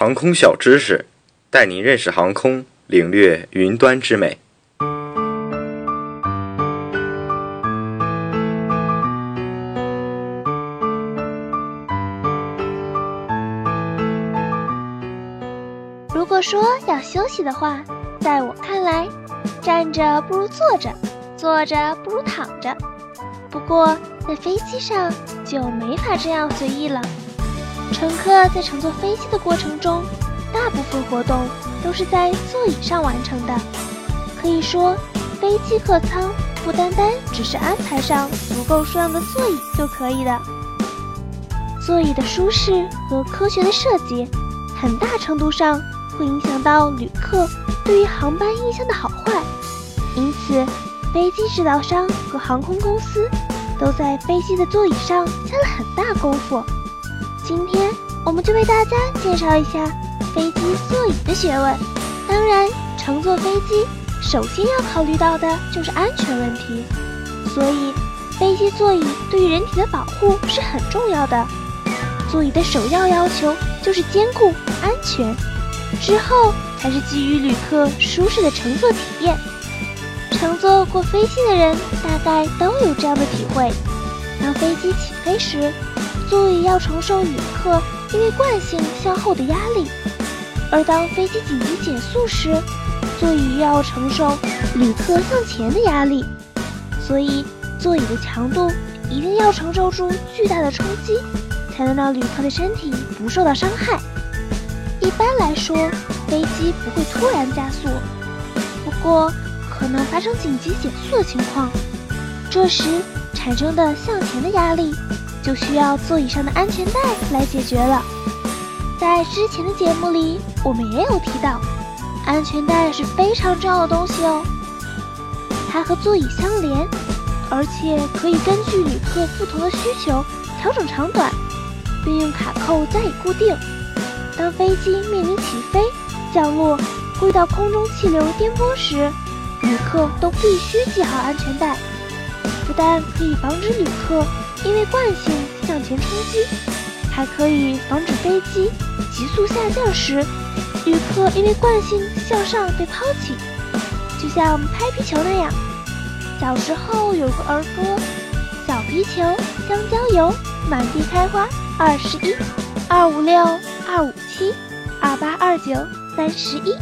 航空小知识，带您认识航空，领略云端之美。如果说要休息的话，在我看来，站着不如坐着，坐着不如躺着。不过在飞机上就没法这样随意了。乘客在乘坐飞机的过程中，大部分活动都是在座椅上完成的。可以说，飞机客舱不单单只是安排上足够数量的座椅就可以的。座椅的舒适和科学的设计，很大程度上会影响到旅客对于航班印象的好坏。因此，飞机制造商和航空公司都在飞机的座椅上下了很大功夫。今天我们就为大家介绍一下飞机座椅的学问。当然，乘坐飞机首先要考虑到的就是安全问题，所以飞机座椅对于人体的保护是很重要的。座椅的首要要求就是坚固、安全，之后才是给予旅客舒适的乘坐体验。乘坐过飞机的人大概都有这样的。体会：当飞机起飞时，座椅要承受旅客因为惯性向后的压力；而当飞机紧急减速时，座椅要承受旅客向前的压力。所以，座椅的强度一定要承受住巨大的冲击，才能让旅客的身体不受到伤害。一般来说，飞机不会突然加速，不过可能发生紧急减速的情况，这时产生的向前的压力。就需要座椅上的安全带来解决了。在之前的节目里，我们也有提到，安全带是非常重要的东西哦。它和座椅相连，而且可以根据旅客不同的需求调整长短，并用卡扣加以固定。当飞机面临起飞、降落、轨道空中气流颠簸时，旅客都必须系好安全带，不但可以防止旅客。因为惯性向前冲击，还可以防止飞机急速下降时，旅客因为惯性向上被抛弃。就像拍皮球那样，小时候有个儿歌：小皮球，香蕉油，满地开花。二十一，二五六，二五七，二八二九，三十一。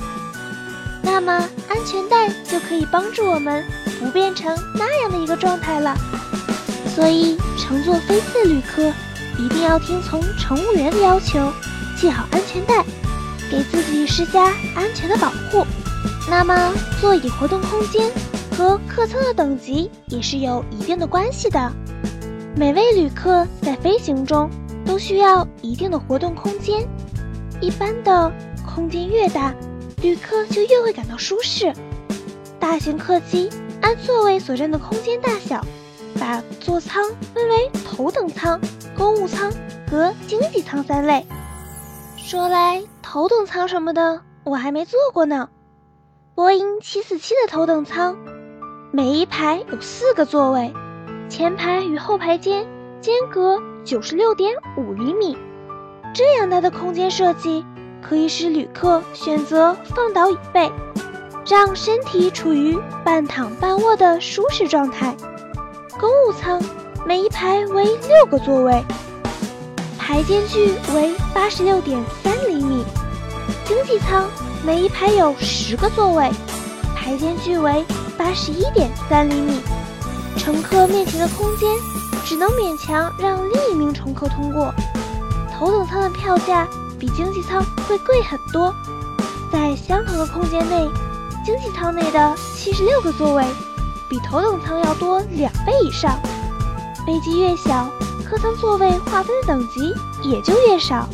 那么安全带就可以帮助我们不变成那样的一个状态了。所以，乘坐飞机的旅客一定要听从乘务员的要求，系好安全带，给自己施加安全的保护。那么，座椅活动空间和客舱的等级也是有一定的关系的。每位旅客在飞行中都需要一定的活动空间，一般的空间越大，旅客就越会感到舒适。大型客机按座位所占的空间大小。把座舱分为头等舱、公务舱和经济舱三类。说来头等舱什么的，我还没坐过呢。波音747的头等舱，每一排有四个座位，前排与后排间间隔九十六点五厘米。这样大的空间设计，可以使旅客选择放倒椅背，让身体处于半躺半卧的舒适状态。公务舱每一排为六个座位，排间距为八十六点三厘米。经济舱每一排有十个座位，排间距为八十一点三厘米。乘客面前的空间只能勉强让另一名乘客通过。头等舱的票价比经济舱会贵很多，在相同的空间内，经济舱内的七十六个座位。比头等舱要多两倍以上。飞机越小，客舱座位划分的等级也就越少。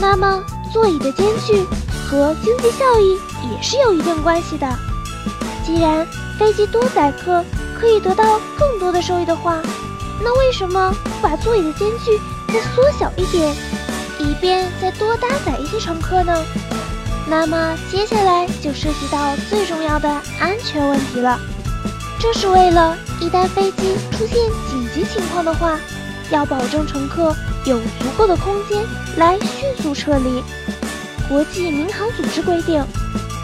那么，座椅的间距和经济效益也是有一定关系的。既然飞机多载客可以得到更多的收益的话，那为什么不把座椅的间距再缩小一点，以便再多搭载一些乘客呢？那么，接下来就涉及到最重要的安全问题了。这是为了一旦飞机出现紧急情况的话，要保证乘客有足够的空间来迅速撤离。国际民航组织规定，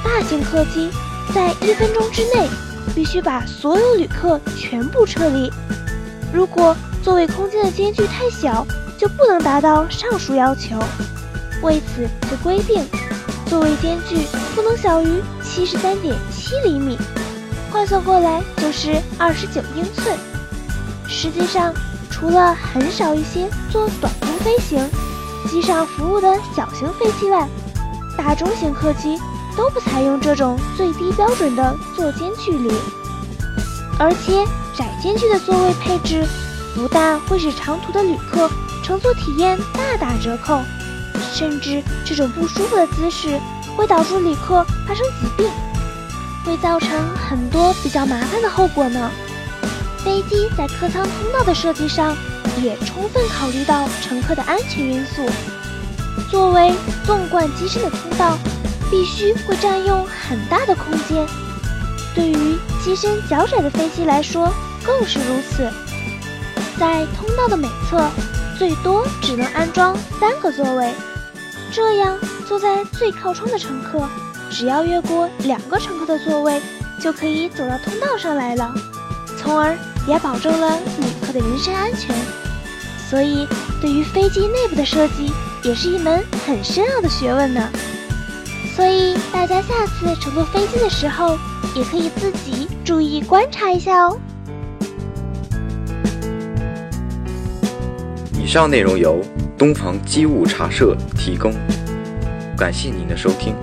大型客机在一分钟之内必须把所有旅客全部撤离。如果座位空间的间距太小，就不能达到上述要求。为此，就规定座位间距不能小于七十三点七厘米，换算过来就是二十九英寸。实际上，除了很少一些做短途飞行、机上服务的小型飞机外，大中型客机都不采用这种最低标准的座间距离。而且，窄间距的座位配置不但会使长途的旅客乘坐体验大打折扣，甚至这种不舒服的姿势会导致旅客发生疾病，会造成很多比较麻烦的后果呢。飞机在客舱通道的设计上，也充分考虑到乘客的安全因素。作为纵贯机身的通道，必须会占用很大的空间。对于机身较窄的飞机来说，更是如此。在通道的每侧，最多只能安装三个座位，这样坐在最靠窗的乘客，只要越过两个乘客的座位，就可以走到通道上来了，从而。也保证了旅客的人身安全，所以对于飞机内部的设计也是一门很深奥的学问呢。所以大家下次乘坐飞机的时候，也可以自己注意观察一下哦。以上内容由东方机务茶社提供，感谢您的收听。